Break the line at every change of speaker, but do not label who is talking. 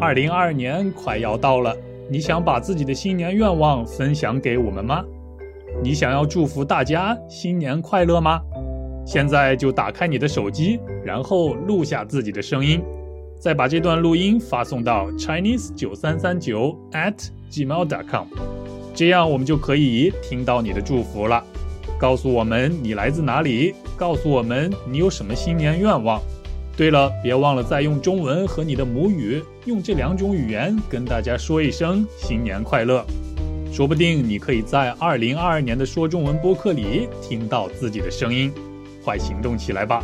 二零二二年快要到了，你想把自己的新年愿望分享给我们吗？你想要祝福大家新年快乐吗？现在就打开你的手机，然后录下自己的声音，再把这段录音发送到 chinese 九三三九 at gmail.com，这样我们就可以听到你的祝福了。告诉我们你来自哪里，告诉我们你有什么新年愿望。对了，别忘了再用中文和你的母语，用这两种语言跟大家说一声新年快乐。说不定你可以在二零二二年的说中文播客里听到自己的声音，快行动起来吧！